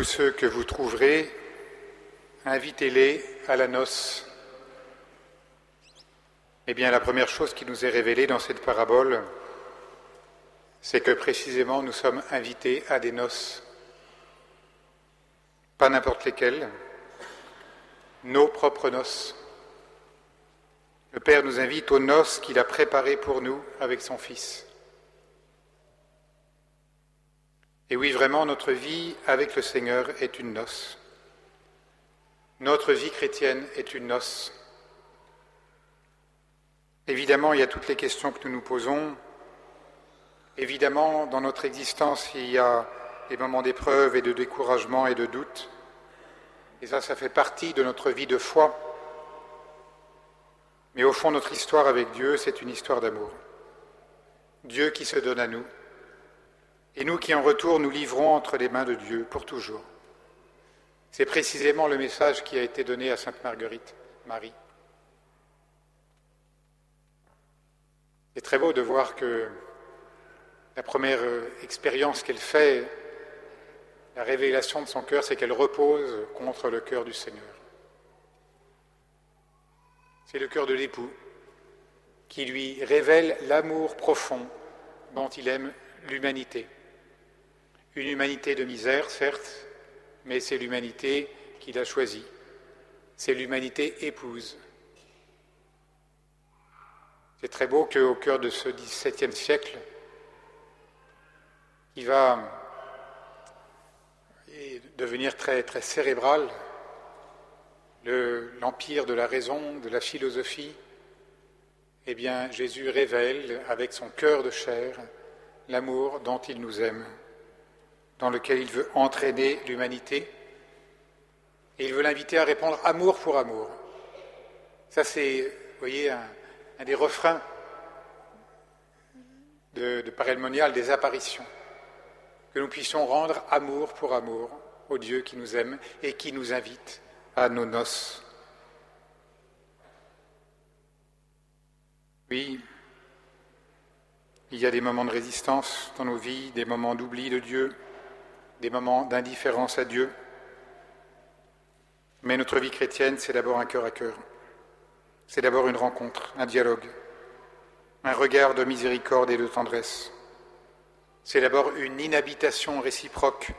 Tous ceux que vous trouverez, invitez-les à la noce. Eh bien, la première chose qui nous est révélée dans cette parabole, c'est que précisément nous sommes invités à des noces. Pas n'importe lesquelles, nos propres noces. Le Père nous invite aux noces qu'il a préparées pour nous avec son Fils. Et oui, vraiment, notre vie avec le Seigneur est une noce. Notre vie chrétienne est une noce. Évidemment, il y a toutes les questions que nous nous posons. Évidemment, dans notre existence, il y a des moments d'épreuve et de découragement et de doute. Et ça, ça fait partie de notre vie de foi. Mais au fond, notre histoire avec Dieu, c'est une histoire d'amour. Dieu qui se donne à nous, et nous qui en retour nous livrons entre les mains de Dieu pour toujours. C'est précisément le message qui a été donné à Sainte Marguerite, Marie. C'est très beau de voir que la première euh, expérience qu'elle fait, la révélation de son cœur, c'est qu'elle repose contre le cœur du Seigneur. C'est le cœur de l'époux qui lui révèle l'amour profond dont il aime l'humanité. Une humanité de misère, certes, mais c'est l'humanité qu'il a choisie. C'est l'humanité épouse. C'est très beau qu'au cœur de ce XVIIe siècle, qui va devenir très, très cérébral, l'empire de la raison, de la philosophie, eh bien Jésus révèle avec son cœur de chair l'amour dont il nous aime dans lequel il veut entraîner l'humanité. Et il veut l'inviter à répondre amour pour amour. Ça, c'est, vous voyez, un, des refrains de, de des apparitions. Que nous puissions rendre amour pour amour au Dieu qui nous aime et qui nous invite à nos noces. Oui, il y a des moments de résistance dans nos vies, des moments d'oubli de Dieu, des moments d'indifférence à Dieu. Mais notre vie chrétienne, c'est d'abord un cœur à cœur. C'est d'abord une rencontre, un dialogue, un regard de miséricorde et de tendresse. C'est d'abord une inhabitation réciproque,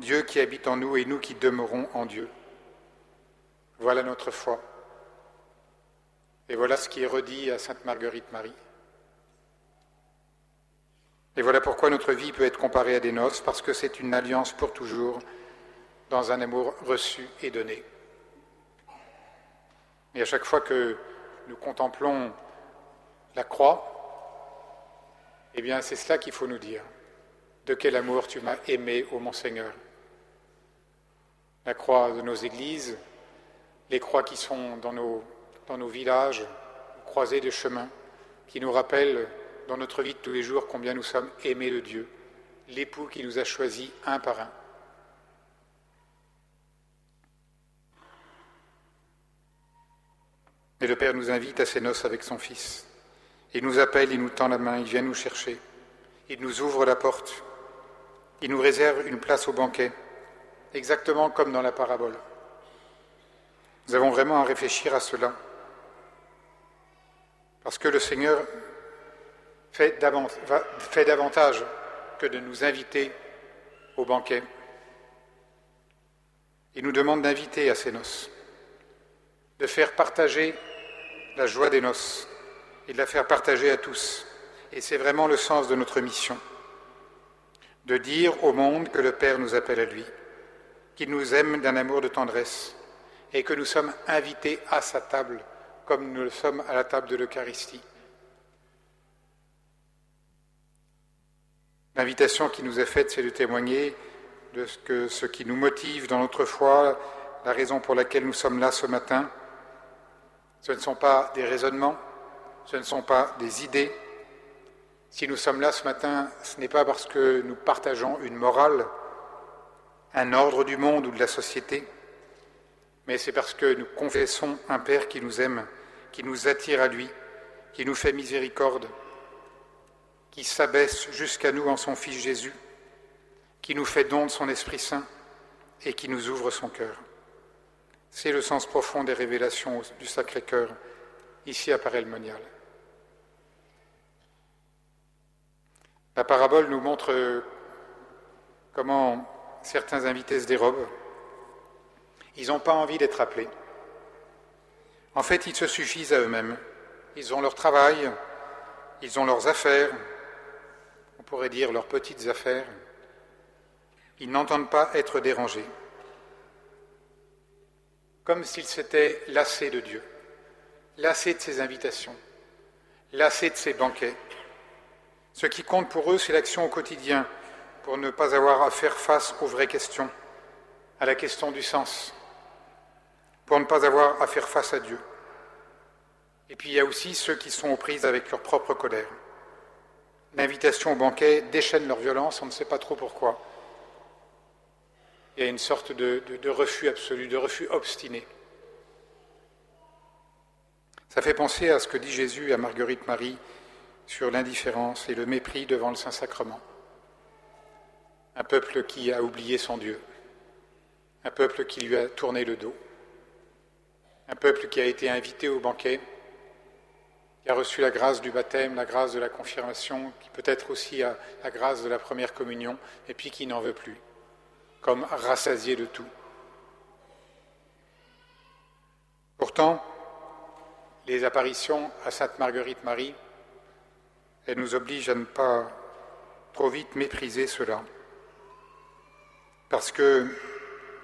Dieu qui habite en nous et nous qui demeurons en Dieu. Voilà notre foi. Et voilà ce qui est redit à Sainte Marguerite Marie. Et voilà pourquoi notre vie peut être comparée à des noces, parce que c'est une alliance pour toujours, dans un amour reçu et donné. Et à chaque fois que nous contemplons la croix, eh bien c'est cela qu'il faut nous dire. De quel amour tu m'as aimé, ô mon Seigneur La croix de nos églises, les croix qui sont dans nos, dans nos villages, croisées de chemins, qui nous rappellent dans notre vie de tous les jours combien nous sommes aimés de Dieu, l'époux qui nous a choisis un par un. Et le Père nous invite à ses noces avec son Fils. Il nous appelle, il nous tend la main, il vient nous chercher. Il nous ouvre la porte. Il nous réserve une place au banquet, exactement comme dans la parabole. Nous avons vraiment à réfléchir à cela. Parce que le Seigneur fait davantage que de nous inviter au banquet. Il nous demande d'inviter à ces noces, de faire partager la joie des noces et de la faire partager à tous. Et c'est vraiment le sens de notre mission, de dire au monde que le Père nous appelle à lui, qu'il nous aime d'un amour de tendresse et que nous sommes invités à sa table comme nous le sommes à la table de l'Eucharistie. L'invitation qui nous est faite, c'est de témoigner de ce, qui nous motive dans notre foi, la raison pour laquelle nous sommes là ce matin. Ce ne sont pas des raisonnements, ce ne sont pas des idées. Si nous sommes là ce matin, ce n'est pas parce que nous partageons une morale, un ordre du monde ou de la société, mais c'est parce que nous confessons un Père qui nous aime, qui nous attire à lui, qui nous fait miséricorde, qui s'abaisse jusqu'à nous en son Fils Jésus, qui nous fait don de son Esprit Saint et qui nous ouvre son cœur. C'est le sens profond des révélations du Sacré-Cœur ici à Paray-le-Monial. La parabole nous montre comment certains invités se dérobent. Ils n'ont pas envie d'être appelés. En fait, ils se suffisent à eux-mêmes. Ils ont leur travail, ils ont leurs affaires, pourrait dire leurs petites affaires. Ils n'entendent pas être dérangés, comme s'ils s'étaient lassés de Dieu, lassés de ses invitations, lassés de ses banquets. Ce qui compte pour eux, c'est l'action au quotidien, pour ne pas avoir à faire face aux vraies questions, à la question du sens, pour ne pas avoir à faire face à Dieu. Et puis il y a aussi ceux qui sont aux prises avec leur propre colère. L'invitation au banquet déchaîne leur violence, on ne sait pas trop pourquoi. Il y a une sorte de, refus absolu, de refus obstiné. Ça fait penser à ce que dit Jésus à Marguerite Marie sur l'indifférence et le mépris devant le Saint-Sacrement. Un peuple qui a oublié son Dieu, un peuple qui lui a tourné le dos, un peuple qui a été invité au banquet, qui a reçu la grâce du baptême, la grâce de la confirmation, qui peut-être aussi a la grâce de la première communion, et puis qui n'en veut plus, comme rassasié de tout. Pourtant, les apparitions à Sainte Marguerite Marie elle nous oblige à ne pas trop vite mépriser cela. Parce que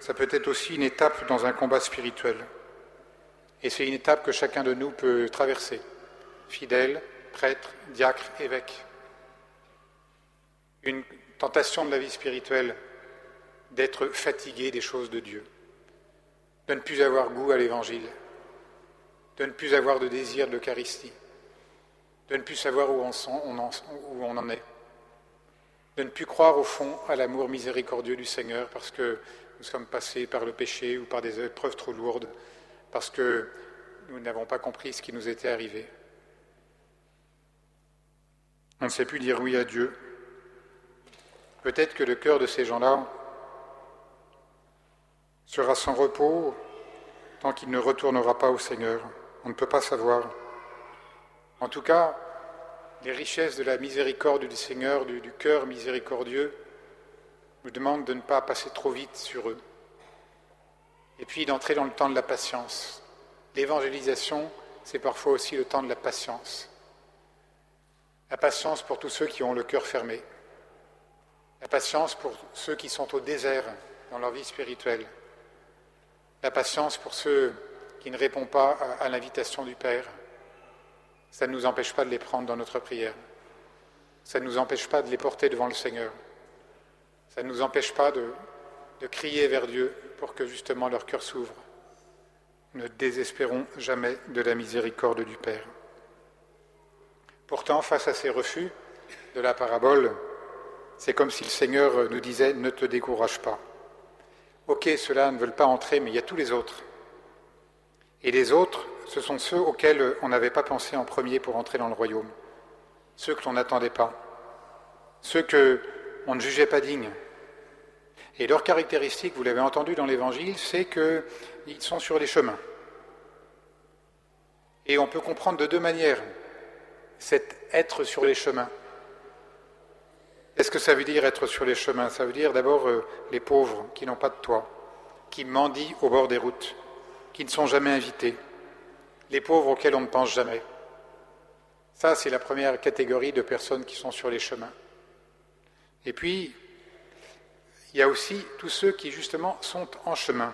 ça peut être aussi une étape dans un combat spirituel. Et c'est une étape que chacun de nous peut traverser. Fidèle, prêtre, diacre, évêque. Une tentation de la vie spirituelle d'être fatigué des choses de Dieu, de ne plus avoir goût à l'Évangile, de ne plus avoir de désir de l'Eucharistie, de ne plus savoir où on, en, est, de ne plus croire au fond à l'amour miséricordieux du Seigneur parce que nous sommes passés par le péché ou par des épreuves trop lourdes, parce que nous n'avons pas compris ce qui nous était arrivé. On ne sait plus dire oui à Dieu. Peut-être que le cœur de ces gens-là sera sans repos tant qu'il ne retournera pas au Seigneur. On ne peut pas savoir. En tout cas, les richesses de la miséricorde du Seigneur, du, cœur miséricordieux, nous demandent de ne pas passer trop vite sur eux. Et puis d'entrer dans le temps de la patience. L'évangélisation, c'est parfois aussi le temps de la patience. La patience pour tous ceux qui ont le cœur fermé. La patience pour ceux qui sont au désert dans leur vie spirituelle. La patience pour ceux qui ne répondent pas à l'invitation du Père ça ne nous empêche pas de les prendre dans notre prière. Ça ne nous empêche pas de les porter devant le Seigneur. Ça ne nous empêche pas de, de crier vers Dieu pour que justement leur cœur s'ouvre. Ne désespérons jamais de la miséricorde du Père. Pourtant, face à ces refus de la parabole, c'est comme si le Seigneur nous disait ne te décourage pas. Ok, ceux-là ne veulent pas entrer, mais il y a tous les autres. Et les autres, ce sont ceux auxquels on n'avait pas pensé en premier pour entrer dans le royaume, ceux que l'on n'attendait pas, ceux que on ne jugeait pas dignes. Et leur caractéristique, vous l'avez entendu dans l'Évangile, c'est qu'ils sont sur les chemins. Et on peut comprendre de deux manières cet être sur les chemins. Qu'est-ce que ça veut dire être sur les chemins? Ça veut dire d'abord euh, les pauvres qui n'ont pas de toit, qui mendient au bord des routes, qui ne sont jamais invités, les pauvres auxquels on ne pense jamais. Ça, c'est la première catégorie de personnes qui sont sur les chemins. Et puis, il y a aussi tous ceux qui, justement, sont en chemin.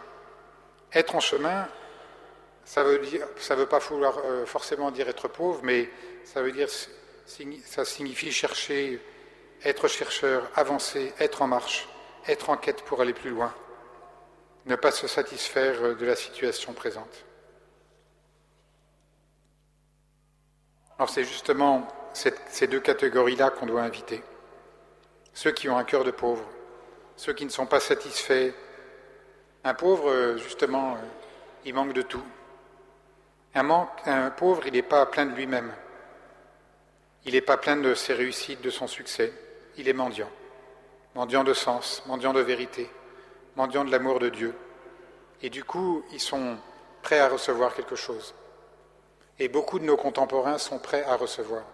Être en chemin, ça ça veut pas euh, forcément dire être pauvre, mais ça veut dire, ça signifie chercher, être chercheur, avancer, être en marche, être en quête pour aller plus loin, ne pas se satisfaire de la situation présente. Alors c'est justement ces deux catégories-là qu'on doit inviter. Ceux qui ont un cœur de pauvre, ceux qui ne sont pas satisfaits. Un pauvre, justement, il manque de tout. Un, pauvre, il n'est pas plein de lui-même. Il n'est pas plein de ses réussites, de son succès. Il est mendiant. Mendiant de sens, mendiant de vérité, mendiants de l'amour de Dieu. Et du coup, ils sont prêts à recevoir quelque chose. Et beaucoup de nos contemporains sont prêts à recevoir.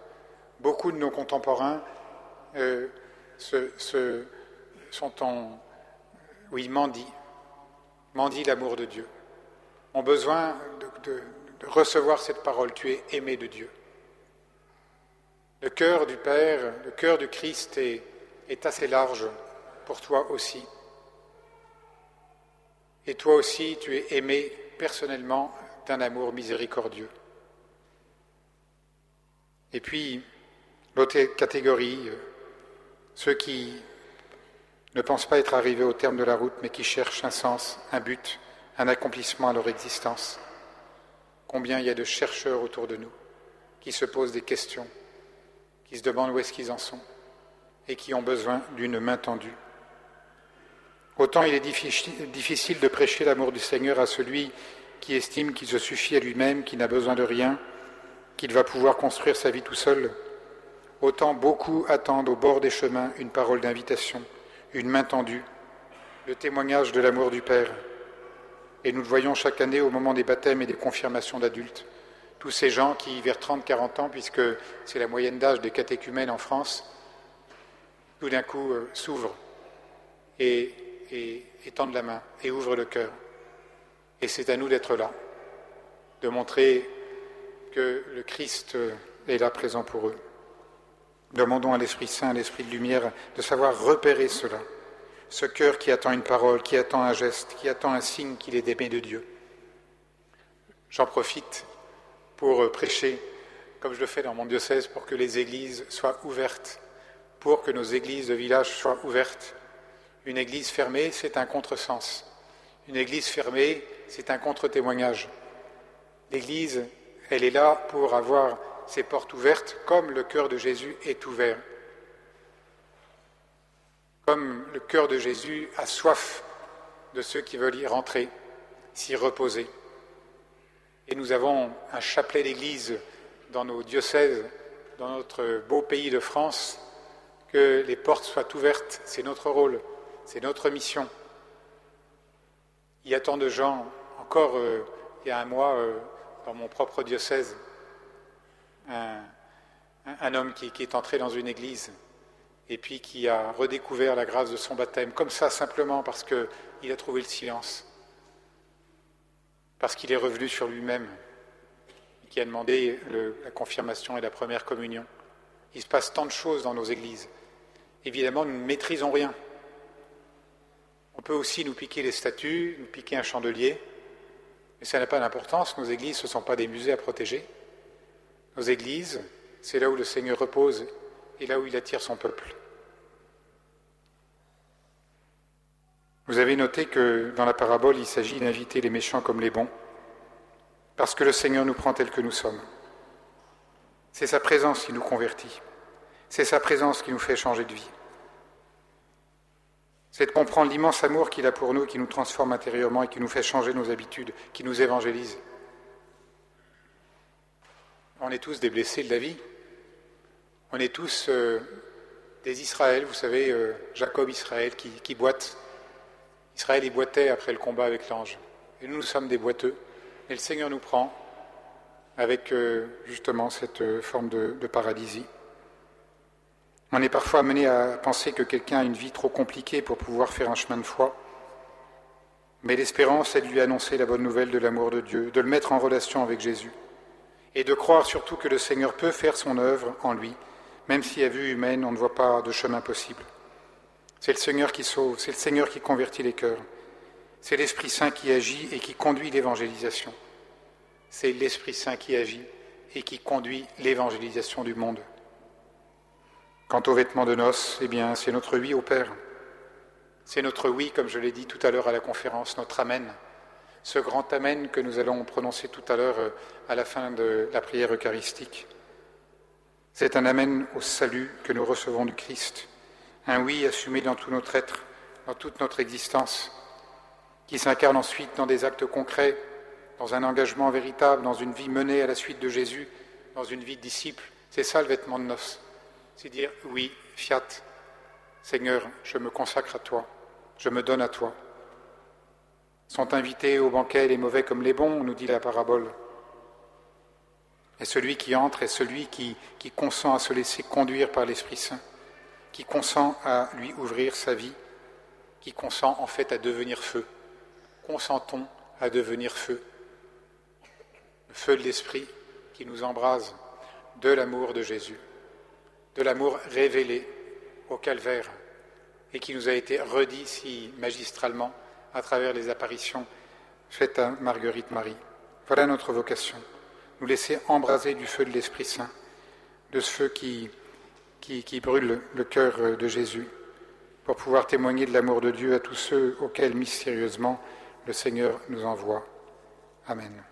Beaucoup de nos contemporains euh, sont en... Oui, mendient. Mendient l'amour de Dieu. Ont besoin de, recevoir cette parole. Tu es aimé de Dieu. Le cœur du Père, le cœur du Christ est assez large pour toi aussi. Et toi aussi, tu es aimé personnellement d'un amour miséricordieux. Et puis, l'autre catégorie, euh, ceux qui ne pensent pas être arrivés au terme de la route, mais qui cherchent un sens, un but, un accomplissement à leur existence. Combien il y a de chercheurs autour de nous qui se posent des questions, qui se demandent où est-ce qu'ils en sont et qui ont besoin d'une main tendue. Autant il est difficile de prêcher l'amour du Seigneur à celui qui estime qu'il se suffit à lui-même, qui n'a besoin de rien, qu'il va pouvoir construire sa vie tout seul, autant beaucoup attendent au bord des chemins une parole d'invitation, une main tendue, le témoignage de l'amour du Père. Et nous le voyons chaque année au moment des baptêmes et des confirmations d'adultes. Tous ces gens qui, vers 30-40 ans, puisque c'est la moyenne d'âge des catéchumènes en France, tout d'un coup euh, s'ouvrent et et, tendent la main et ouvrent le cœur. Et c'est à nous d'être là, de montrer que le Christ est là présent pour eux. Demandons à l'Esprit Saint, à l'Esprit de lumière, de savoir repérer cela. Ce cœur qui attend une parole, qui attend un geste, qui attend un signe qu'il est aimé de Dieu. J'en profite pour prêcher, comme je le fais dans mon diocèse, pour que les églises soient ouvertes, pour que nos églises de village soient ouvertes une église fermée, c'est un contresens. Une église fermée, c'est un contre-témoignage. L'église, elle est là pour avoir ses portes ouvertes comme le cœur de Jésus est ouvert. Comme le cœur de Jésus a soif de ceux qui veulent y rentrer, s'y reposer. Et nous avons un chapelet d'église dans nos diocèses, dans notre beau pays de France, que les portes soient ouvertes, c'est notre rôle. C'est notre mission. Il y a tant de gens, encore euh, il y a un mois, euh, dans mon propre diocèse, un, homme qui, qui, est entré dans une église et puis qui a redécouvert la grâce de son baptême, comme ça simplement parce qu'il a trouvé le silence, parce qu'il est revenu sur lui-même, qui a demandé la confirmation et la première communion. Il se passe tant de choses dans nos églises. Évidemment, nous ne maîtrisons rien. On peut aussi nous piquer les statues, nous piquer un chandelier, mais ça n'a pas d'importance. Nos églises, ce ne sont pas des musées à protéger. Nos églises, c'est là où le Seigneur repose et là où il attire son peuple. Vous avez noté que dans la parabole, il s'agit d'inviter les méchants comme les bons, parce que le Seigneur nous prend tels que nous sommes. C'est sa présence qui nous convertit. C'est sa présence qui nous fait changer de vie c'est de comprendre l'immense amour qu'il a pour nous, qui nous transforme intérieurement et qui nous fait changer nos habitudes, qui nous évangélise. On est tous des blessés de la vie. On est tous euh, des Israël, vous savez, euh, Jacob Israël qui, boite. Israël, y boitait après le combat avec l'ange. Et nous, nous sommes des boiteux. Et le Seigneur nous prend avec euh, justement cette forme de, de paralysie. On est parfois amené à penser que quelqu'un a une vie trop compliquée pour pouvoir faire un chemin de foi. Mais l'espérance est de lui annoncer la bonne nouvelle de l'amour de Dieu, de le mettre en relation avec Jésus, et de croire surtout que le Seigneur peut faire son œuvre en lui, même si à vue humaine on ne voit pas de chemin possible. C'est le Seigneur qui sauve, c'est le Seigneur qui convertit les cœurs, c'est l'Esprit Saint qui agit et qui conduit l'évangélisation. C'est l'Esprit Saint qui agit et qui conduit l'évangélisation du monde. Quant aux vêtements de noces, eh bien, c'est notre oui au Père. C'est notre oui, comme je l'ai dit tout à l'heure à la conférence, notre Amen. Ce grand Amen que nous allons prononcer tout à l'heure euh, à la fin de la prière eucharistique. C'est un Amen au salut que nous recevons du Christ. Un oui assumé dans tout notre être, dans toute notre existence, qui s'incarne ensuite dans des actes concrets, dans un engagement véritable, dans une vie menée à la suite de Jésus, dans une vie de disciple. C'est ça le vêtement de noces c'est dire oui, fiat, Seigneur, je me consacre à toi, je me donne à toi, Sont invités au banquet les mauvais comme les bons, nous dit la parabole. Et celui qui entre est celui qui, consent à se laisser conduire par l'Esprit Saint, qui consent à lui ouvrir sa vie, qui consent en fait à devenir feu. Consentons à devenir feu. Le feu de l'Esprit qui nous embrase de l'amour de Jésus, de l'amour révélé au calvaire et qui nous a été redit si magistralement à travers les apparitions faites à Marguerite Marie. Voilà notre vocation, nous laisser embraser du feu de l'Esprit Saint, de ce feu qui, brûle le cœur de Jésus, pour pouvoir témoigner de l'amour de Dieu à tous ceux auxquels mystérieusement le Seigneur nous envoie. Amen.